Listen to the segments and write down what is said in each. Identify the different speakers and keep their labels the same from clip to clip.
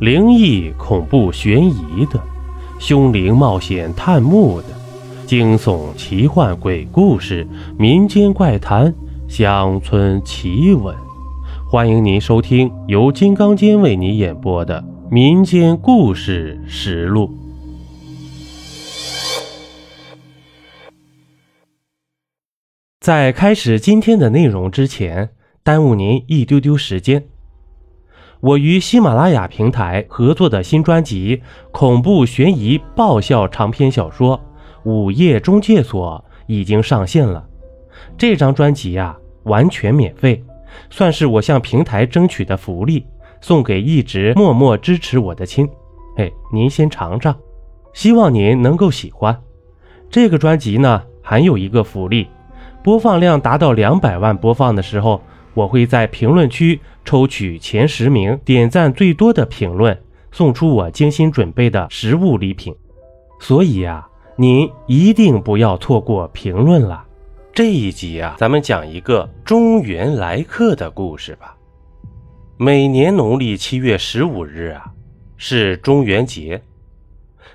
Speaker 1: 灵异、恐怖、悬疑的，凶灵冒险探墓的，惊悚、奇幻、鬼故事、民间怪谈、乡村奇闻。欢迎您收听由金刚间为您演播的《民间故事实录》。在开始今天的内容之前，耽误您一丢丢时间。我与喜马拉雅平台合作的新专辑《恐怖悬疑爆笑长篇小说午夜中介所》已经上线了。这张专辑呀，完全免费，算是我向平台争取的福利，送给一直默默支持我的亲。嘿，您先尝尝，希望您能够喜欢。这个专辑呢，还有一个福利，播放量达到两百万播放的时候。我会在评论区抽取前十名点赞最多的评论，送出我精心准备的实物礼品。所以呀，您一定不要错过评论了。这一集啊，咱们讲一个中原来客的故事吧。每年农历七月十五日啊，是中元节，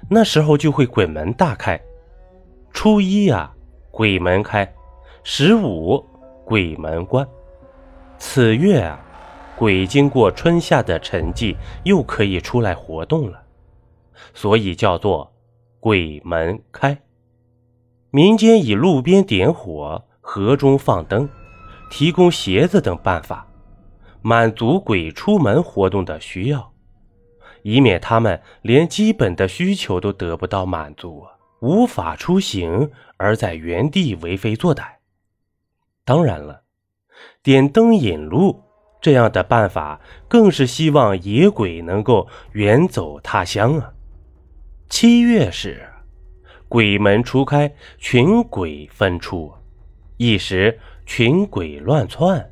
Speaker 1: 那时候就会鬼门大开。初一呀，鬼门开；十五，鬼门关。此月啊，鬼经过春夏的沉寂，又可以出来活动了，所以叫做鬼门开。民间以路边点火、河中放灯、提供鞋子等办法，满足鬼出门活动的需要，以免他们连基本的需求都得不到满足，无法出行，而在原地为非作歹。当然了。点灯引路这样的办法，更是希望野鬼能够远走他乡啊！七月时，鬼门初开，群鬼分出，一时群鬼乱窜。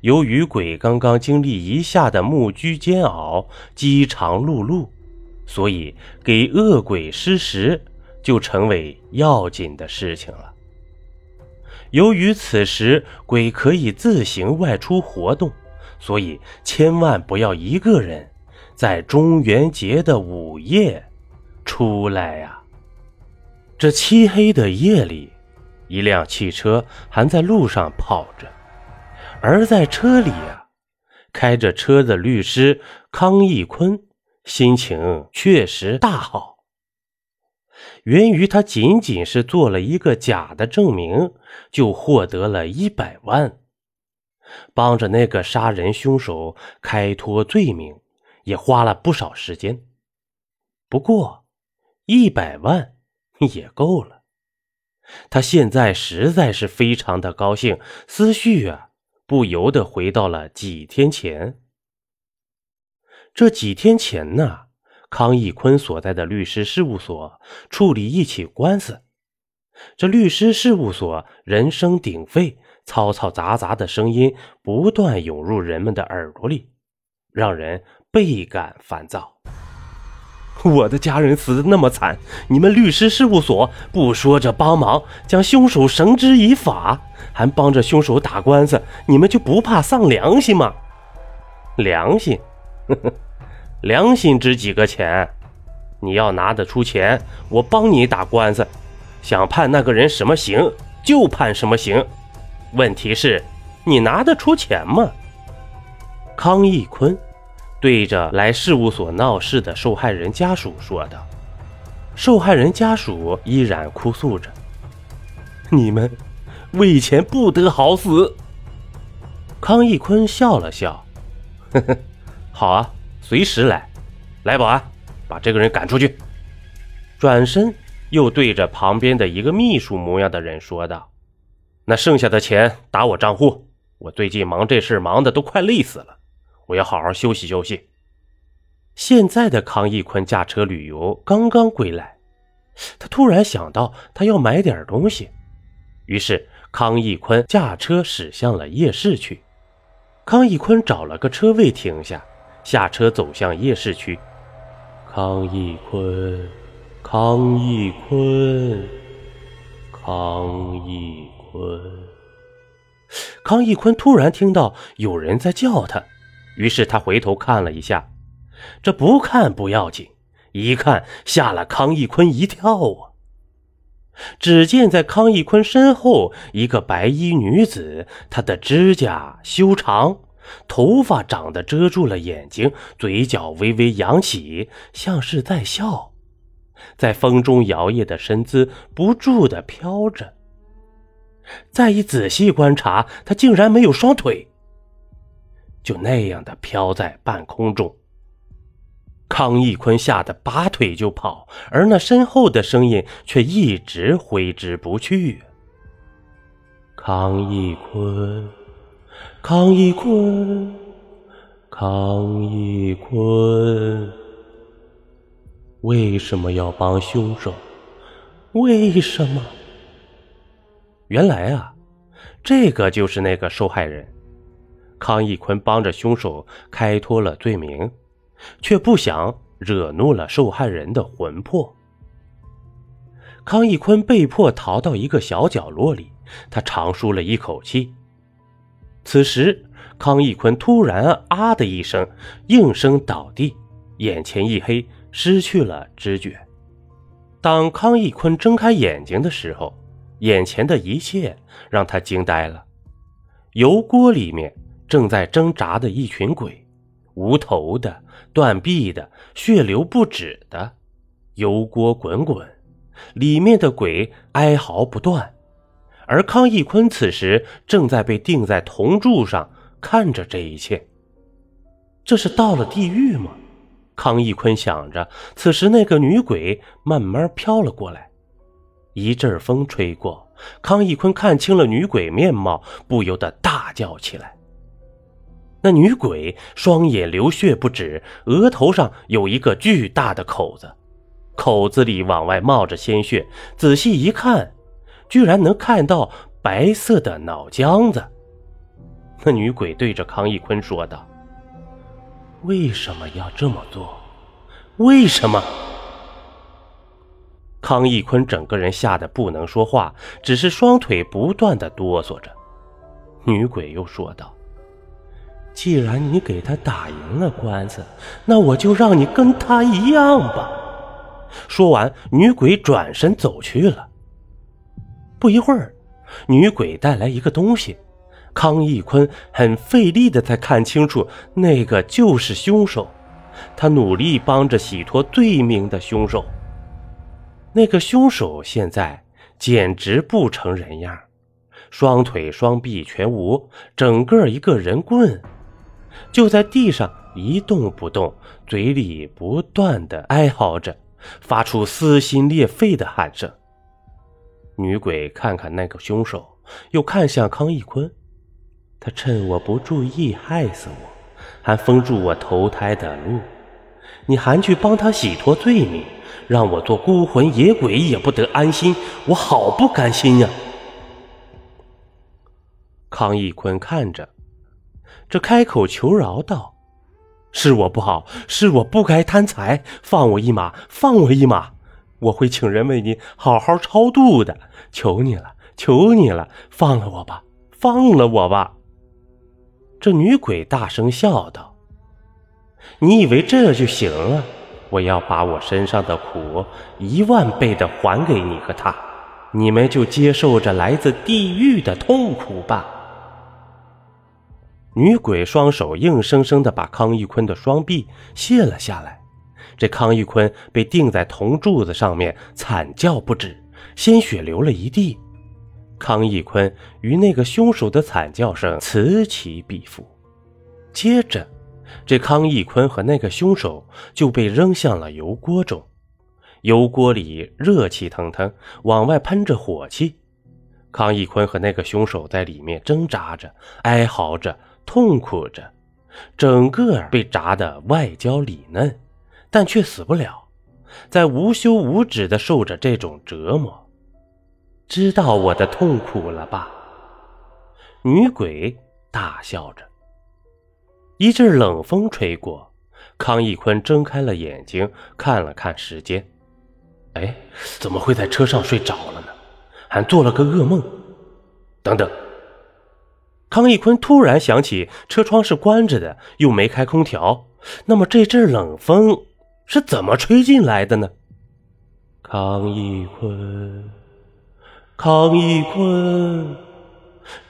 Speaker 1: 由于鬼刚刚经历一下的木居煎熬、饥肠辘辘，所以给恶鬼施食就成为要紧的事情了。由于此时鬼可以自行外出活动，所以千万不要一个人在中元节的午夜出来呀！这漆黑的夜里，一辆汽车还在路上跑着，而在车里啊，开着车的律师康义坤心情确实大好。源于他仅仅是做了一个假的证明，就获得了一百万，帮着那个杀人凶手开脱罪名，也花了不少时间。不过，一百万也够了。他现在实在是非常的高兴，思绪啊不由得回到了几天前。这几天前呢？康义坤所在的律师事务所处理一起官司，这律师事务所人声鼎沸，嘈嘈杂杂的声音不断涌入人们的耳朵里，让人倍感烦躁。我的家人死的那么惨，你们律师事务所不说着帮忙将凶手绳之以法，还帮着凶手打官司，你们就不怕丧良心吗？良心，呵呵。良心值几个钱？你要拿得出钱，我帮你打官司，想判那个人什么刑就判什么刑。问题是，你拿得出钱吗？康义坤对着来事务所闹事的受害人家属说道。受害人家属依然哭诉着：“你们为钱不得好死。”康义坤笑了笑：“呵呵，好啊。”随时来，来保安，把这个人赶出去。转身又对着旁边的一个秘书模样的人说道：“那剩下的钱打我账户，我最近忙这事忙的都快累死了，我要好好休息休息。”现在的康义坤驾车旅游刚刚归来，他突然想到他要买点东西，于是康义坤驾车驶向了夜市去。康义坤找了个车位停下。下车走向夜市区，康义坤，康义坤，康义坤。康义坤突然听到有人在叫他，于是他回头看了一下，这不看不要紧，一看吓了康义坤一跳啊！只见在康义坤身后，一个白衣女子，她的指甲修长，头发长得遮住了眼睛，嘴角微微扬起，像是在笑，在风中摇曳的身姿不住地飘着。再一仔细观察，他竟然没有双腿，就那样的飘在半空中。康义坤吓得拔腿就跑，而那身后的声音却一直挥之不去。康义坤，康义坤，康义坤，为什么要帮凶手？为什么？原来啊，这个就是那个受害人。康义坤帮着凶手开脱了罪名。却不想惹怒了受害人的魂魄。康义坤被迫逃到一个小角落里，他长舒了一口气。此时，康义坤突然“啊”的一声，应声倒地，眼前一黑，失去了知觉。当康义坤睁开眼睛的时候，眼前的一切让他惊呆了。油锅里面正在挣扎的一群鬼。无头的、断臂的、血流不止的，油锅滚滚，里面的鬼哀嚎不断，而康义坤此时正在被钉在铜柱上，看着这一切。这是到了地狱吗？康义坤想着。此时，那个女鬼慢慢飘了过来，一阵风吹过，康义坤看清了女鬼面貌，不由得大叫起来。那女鬼双眼流血不止，额头上有一个巨大的口子，口子里往外冒着鲜血。仔细一看，居然能看到白色的脑浆子。那女鬼对着康义坤说道：“为什么要这么做？为什么？”康义坤整个人吓得不能说话，只是双腿不断的哆嗦着。女鬼又说道。既然你给他打赢了官司，那我就让你跟他一样吧。说完，女鬼转身走去了。不一会儿，女鬼带来一个东西，康义坤很费力的才看清楚，那个就是凶手。他努力帮着洗脱罪名的凶手。那个凶手现在简直不成人样，双腿双臂全无，整个一个人棍。就在地上一动不动，嘴里不断的哀嚎着，发出撕心裂肺的喊声。女鬼看看那个凶手，又看向康义坤，他趁我不注意害死我，还封住我投胎的路，你还去帮他洗脱罪名，让我做孤魂野鬼也不得安心，我好不甘心呀！康义坤看着。这开口求饶道：“是我不好，是我不该贪财，放我一马，放我一马，我会请人为你好好超度的，求你了，求你了，放了我吧，放了我吧。”这女鬼大声笑道：“你以为这就行了？我要把我身上的苦一万倍的还给你和他，你们就接受着来自地狱的痛苦吧。”女鬼双手硬生生的把康义坤的双臂卸了下来，这康义坤被钉在铜柱子上面，惨叫不止，鲜血流了一地。康义坤与那个凶手的惨叫声此起彼伏。接着，这康义坤和那个凶手就被扔向了油锅中，油锅里热气腾腾，往外喷着火气。康义坤和那个凶手在里面挣扎着，哀嚎着。痛苦着，整个被炸得外焦里嫩，但却死不了，在无休无止的受着这种折磨。知道我的痛苦了吧？女鬼大笑着。一阵冷风吹过，康义坤睁开了眼睛，看了看时间，哎，怎么会在车上睡着了呢？还做了个噩梦。等等。康义坤突然想起车窗是关着的，又没开空调，那么这阵冷风是怎么吹进来的呢？康义坤，康义坤！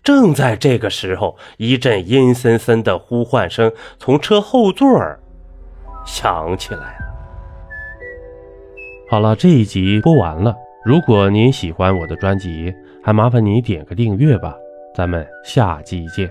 Speaker 1: 正在这个时候，一阵阴森森的呼唤声从车后座儿响起来了。好了，这一集播完了。如果您喜欢我的专辑，还麻烦你点个订阅吧。咱们下集见。